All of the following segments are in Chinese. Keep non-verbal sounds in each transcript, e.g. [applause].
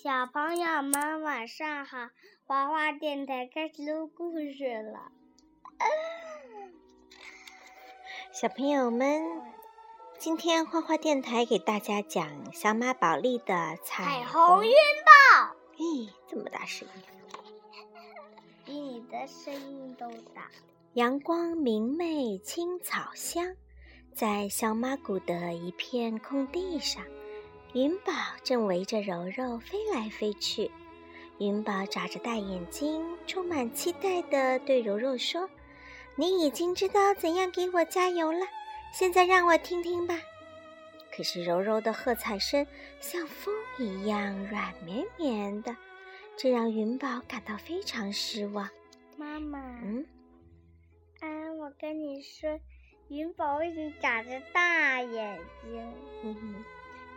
小朋友们晚上好，花花电台开始录故事了。[laughs] 小朋友们，今天花花电台给大家讲小马宝莉的彩虹虹。云豹，咦，这么大声音！比你的声音都大。阳光明媚，青草香，在小马谷的一片空地上，云宝正围着柔柔飞来飞去。云宝眨着大眼睛，充满期待地对柔柔说：“你已经知道怎样给我加油了，现在让我听听吧。”可是柔柔的喝彩声像风一样软绵绵的，这让云宝感到非常失望。妈妈，嗯。啊，我跟你说，云宝为什么长着大眼睛？嗯哼，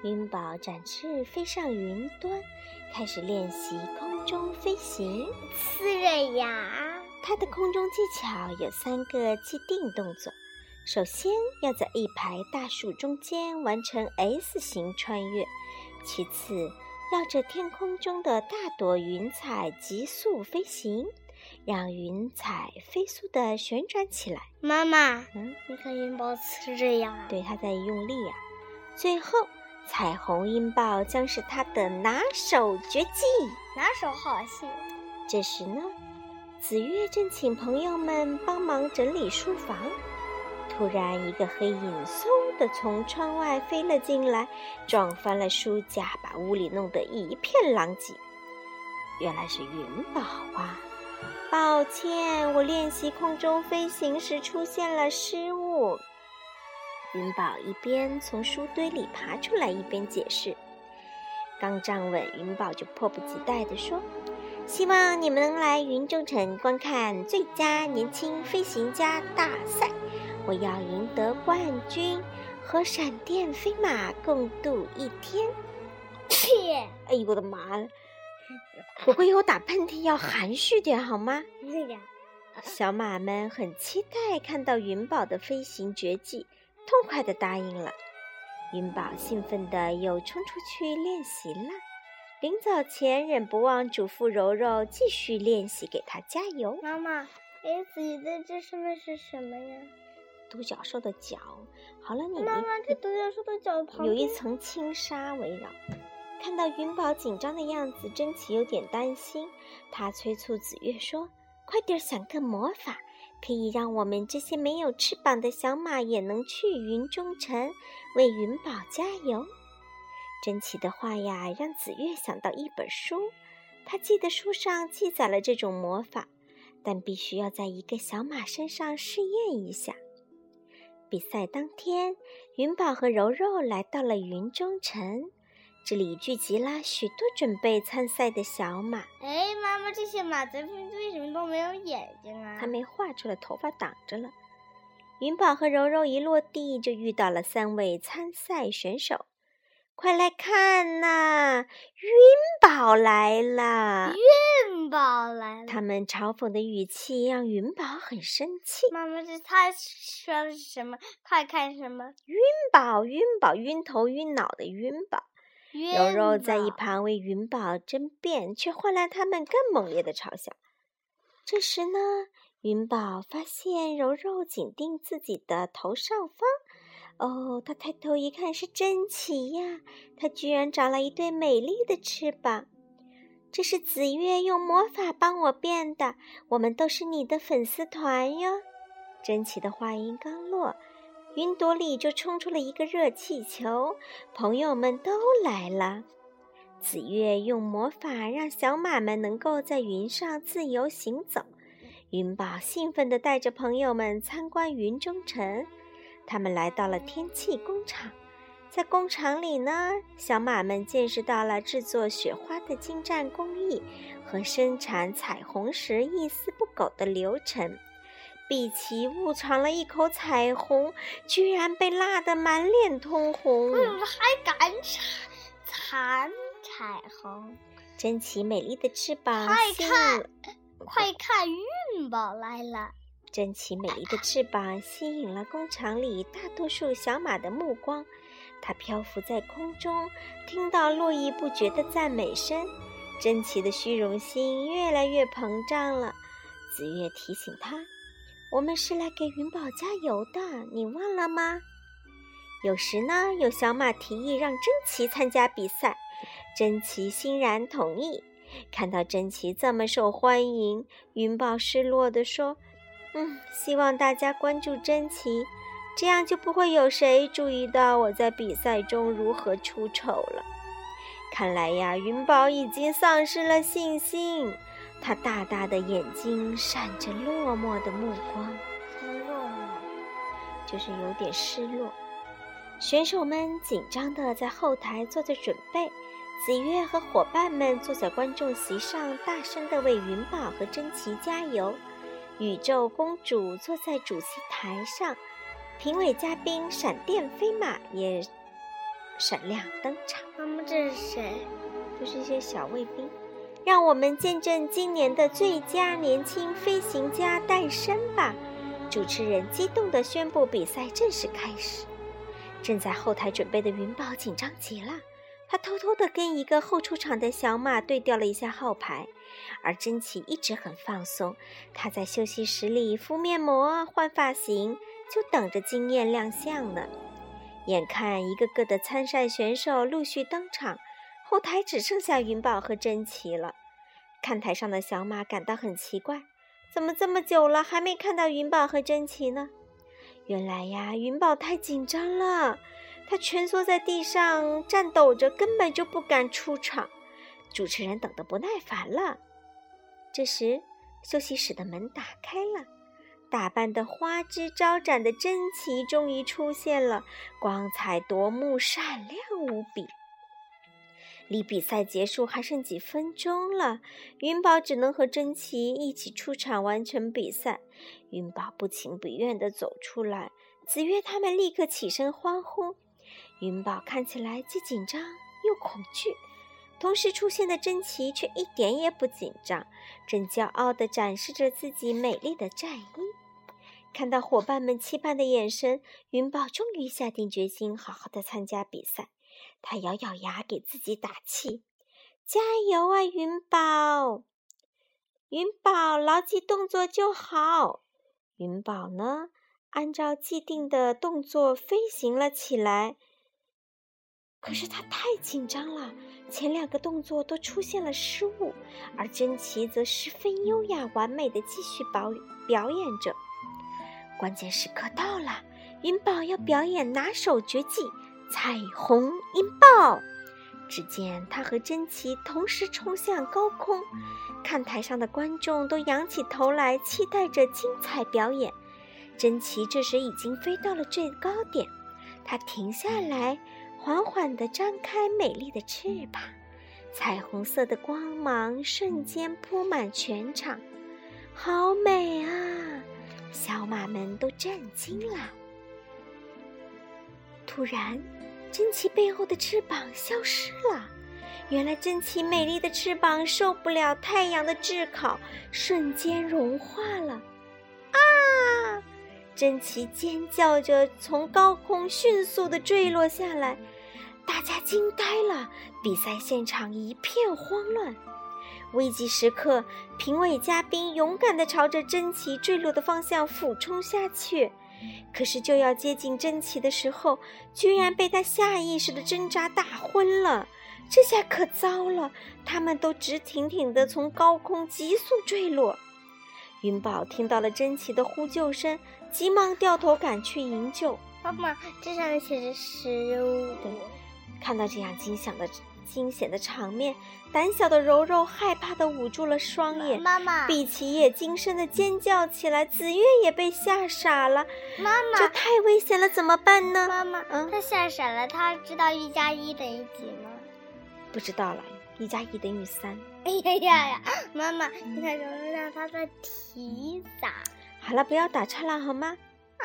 云宝展翅飞上云端，开始练习空中飞行。呲着牙。它的空中技巧有三个既定动作：首先要在一排大树中间完成 S 型穿越；其次，绕着天空中的大朵云彩急速飞行。让云彩飞速地旋转起来。妈妈，嗯，你看云宝呲着牙，对，它在用力啊。最后，彩虹音爆将是他的拿手绝技，拿手好戏。这时呢，紫月正请朋友们帮忙整理书房，突然一个黑影嗖的从窗外飞了进来，撞翻了书架，把屋里弄得一片狼藉。原来是云宝啊！抱歉，我练习空中飞行时出现了失误。云宝一边从书堆里爬出来，一边解释。刚站稳，云宝就迫不及待地说：“希望你们能来云中城观看最佳年轻飞行家大赛，我要赢得冠军，和闪电飞马共度一天。”切！哎呦我的妈！不过我打喷嚏要含蓄点好吗？小马们很期待看到云宝的飞行绝技，痛快地答应了。云宝兴奋地又冲出去练习了。临走前，忍不忘嘱咐柔柔继续练习，给他加油。妈妈，S 的这上面是什么呀？独角兽的角。好了，你妈妈，这独角兽的角旁有一层轻纱围绕。看到云宝紧张的样子，珍奇有点担心。他催促紫月说：“快点想个魔法，可以让我们这些没有翅膀的小马也能去云中城，为云宝加油。”珍奇的话呀，让紫月想到一本书。他记得书上记载了这种魔法，但必须要在一个小马身上试验一下。比赛当天，云宝和柔柔来到了云中城。这里聚集了许多准备参赛的小马。哎，妈妈，这些马咱们为什么都没有眼睛啊？还没画出来，头发挡着了。云宝和柔柔一落地就遇到了三位参赛选手，快来看呐！云宝来了！云宝来了！他们嘲讽的语气让云宝很生气。妈妈，这他说的是什么？快看什么？云宝，云宝，晕头晕脑的云宝。柔柔在一旁为云宝争辩，却换来他们更猛烈的嘲笑。这时呢，云宝发现柔柔紧盯自己的头上方。哦，他抬头一看，是珍奇呀！他居然长了一对美丽的翅膀。这是紫月用魔法帮我变的。我们都是你的粉丝团哟。珍奇的话音刚落。云朵里就冲出了一个热气球，朋友们都来了。紫月用魔法让小马们能够在云上自由行走。云宝兴奋地带着朋友们参观云中城。他们来到了天气工厂，在工厂里呢，小马们见识到了制作雪花的精湛工艺和生产彩虹时一丝不苟的流程。碧琪误尝了一口彩虹，居然被辣得满脸通红。嗯还敢馋彩虹？珍奇美丽的翅膀，快看，快看，运宝来了！珍奇美丽的翅膀吸引了工厂里大多数小马的目光。它漂浮在空中，听到络绎不绝的赞美声。珍奇的虚荣心越来越膨胀了。紫月提醒他：“我们是来给云宝加油的，你忘了吗？”有时呢，有小马提议让珍奇参加比赛，珍奇欣然同意。看到珍奇这么受欢迎，云宝失落地说。嗯，希望大家关注珍奇，这样就不会有谁注意到我在比赛中如何出丑了。看来呀，云宝已经丧失了信心，他大大的眼睛闪着落寞的目光。落寞，就是有点失落。选手们紧张的在后台做着准备，子月和伙伴们坐在观众席上，大声的为云宝和珍奇加油。宇宙公主坐在主席台上，评委嘉宾闪电飞马也闪亮登场。妈妈，这是谁？就是一些小卫兵。让我们见证今年的最佳年轻飞行家诞生吧！主持人激动地宣布，比赛正式开始。正在后台准备的云宝紧张极了。他偷偷地跟一个后出场的小马对调了一下号牌，而珍奇一直很放松。他在休息室里敷面膜、换发型，就等着惊艳亮相呢。眼看一个个的参赛选手陆续登场，后台只剩下云宝和珍奇了。看台上的小马感到很奇怪，怎么这么久了还没看到云宝和珍奇呢？原来呀，云宝太紧张了。他蜷缩在地上，颤抖着，根本就不敢出场。主持人等得不耐烦了。这时，休息室的门打开了，打扮得花枝招展的珍奇终于出现了，光彩夺目，闪亮无比。离比赛结束还剩几分钟了，云宝只能和珍奇一起出场完成比赛。云宝不情不愿地走出来，子月他们立刻起身欢呼。云宝看起来既紧张又恐惧，同时出现的珍奇却一点也不紧张，正骄傲地展示着自己美丽的战衣。看到伙伴们期盼的眼神，云宝终于下定决心好好的参加比赛。他咬咬牙给自己打气：“加油啊，云宝！云宝，牢记动作就好。”云宝呢，按照既定的动作飞行了起来。可是他太紧张了，前两个动作都出现了失误，而珍奇则十分优雅完美的继续表表演着。关键时刻到了，云宝要表演拿手绝技——彩虹音爆。只见他和珍奇同时冲向高空，看台上的观众都仰起头来，期待着精彩表演。珍奇这时已经飞到了最高点，他停下来。缓缓地张开美丽的翅膀，彩虹色的光芒瞬间铺满全场，好美啊！小马们都震惊了。突然，珍奇背后的翅膀消失了。原来，珍奇美丽的翅膀受不了太阳的炙烤，瞬间融化了。啊！珍奇尖叫着从高空迅速地坠落下来。大家惊呆了，比赛现场一片慌乱。危急时刻，评委嘉宾勇敢地朝着珍奇坠落的方向俯冲下去，可是就要接近珍奇的时候，居然被他下意识的挣扎打昏了。这下可糟了，他们都直挺挺地从高空急速坠落。云宝听到了珍奇的呼救声，急忙掉头赶去营救。妈妈，这上面写着失误。看到这样惊险的惊险的场面，胆小的柔柔害怕的捂住了双眼。妈妈，碧琪也惊声的尖叫起来，紫月也被吓傻了。妈妈，这太危险了，怎么办呢？妈妈，嗯，他吓傻了，他知道一加一等于几吗？不知道了，一加一等于三。哎呀呀呀！妈妈，你看柔柔让他在提咋？好了，不要打岔了，好吗？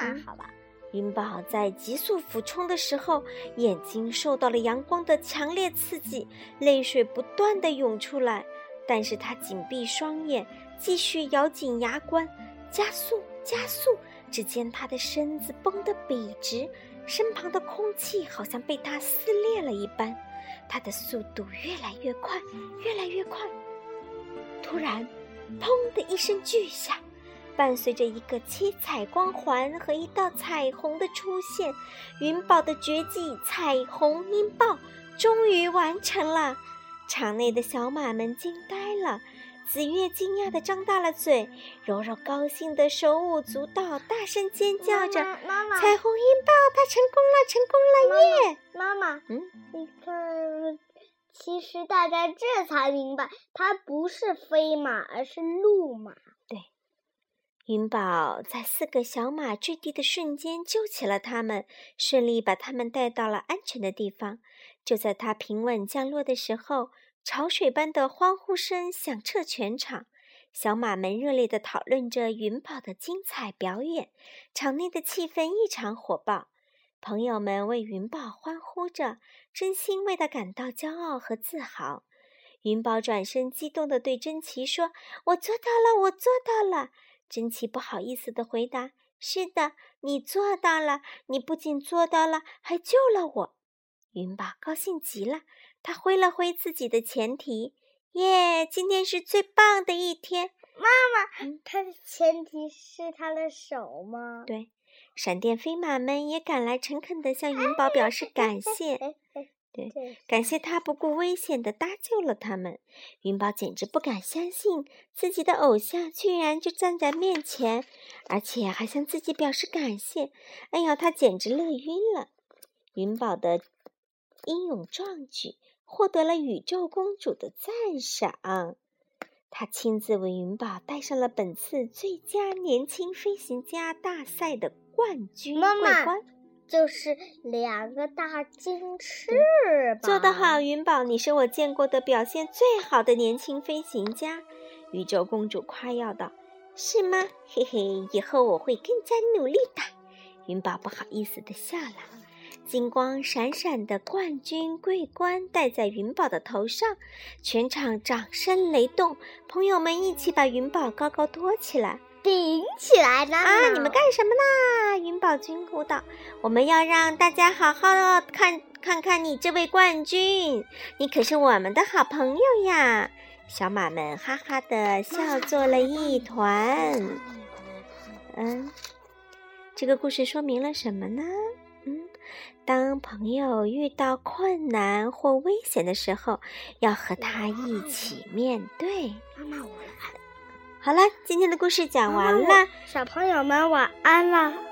嗯，好吧。云宝在急速俯冲的时候，眼睛受到了阳光的强烈刺激，泪水不断地涌出来。但是他紧闭双眼，继续咬紧牙关，加速，加速！只见他的身子绷得笔直，身旁的空气好像被他撕裂了一般。他的速度越来越快，越来越快。突然，砰的一声巨响，伴随着一个七彩光环和一道彩虹的出现，云宝的绝技彩虹音爆终于完成了。场内的小马们惊呆了。紫月惊讶的张大了嘴，柔柔高兴地手舞足蹈，大声尖叫着：“妈妈，彩虹音爆，它成功了，成功了耶！”妈妈，嗯，你看，其实大家这才明白，它不是飞马，而是鹿马。云宝在四个小马坠地的瞬间救起了他们，顺利把他们带到了安全的地方。就在他平稳降落的时候。潮水般的欢呼声响彻全场，小马们热烈地讨论着云宝的精彩表演，场内的气氛异常火爆。朋友们为云宝欢呼着，真心为他感到骄傲和自豪。云宝转身激动地对珍奇说：“我做到了，我做到了。”珍奇不好意思的回答：“是的，你做到了，你不仅做到了，还救了我。”云宝高兴极了。他挥了挥自己的前蹄，耶！今天是最棒的一天。妈妈，他的前蹄是他的手吗？对，闪电飞马们也赶来，诚恳地向云宝表示感 [laughs] 谢。对，感谢他不顾危险的搭救了他们。云宝简直不敢相信，自己的偶像居然就站在面前，而且还向自己表示感谢。哎呀，他简直乐晕了。云宝的英勇壮举。获得了宇宙公主的赞赏，他亲自为云宝戴上了本次最佳年轻飞行家大赛的冠军桂冠，就是两个大金翅膀。做得好，云宝，你是我见过的表现最好的年轻飞行家。宇宙公主夸耀道：“是吗？嘿嘿，以后我会更加努力的。”云宝不好意思的笑了。金光闪闪的冠军桂冠戴在云宝的头上，全场掌声雷动，朋友们一起把云宝高高托起来，顶起来了啊！你们干什么呢？云宝君呼道：“我们要让大家好好的看看看你这位冠军，你可是我们的好朋友呀！”小马们哈哈的笑作了一团。嗯，这个故事说明了什么呢？嗯当朋友遇到困难或危险的时候，要和他一起面对。妈妈，我来。好了，今天的故事讲完了，小朋友们晚安了。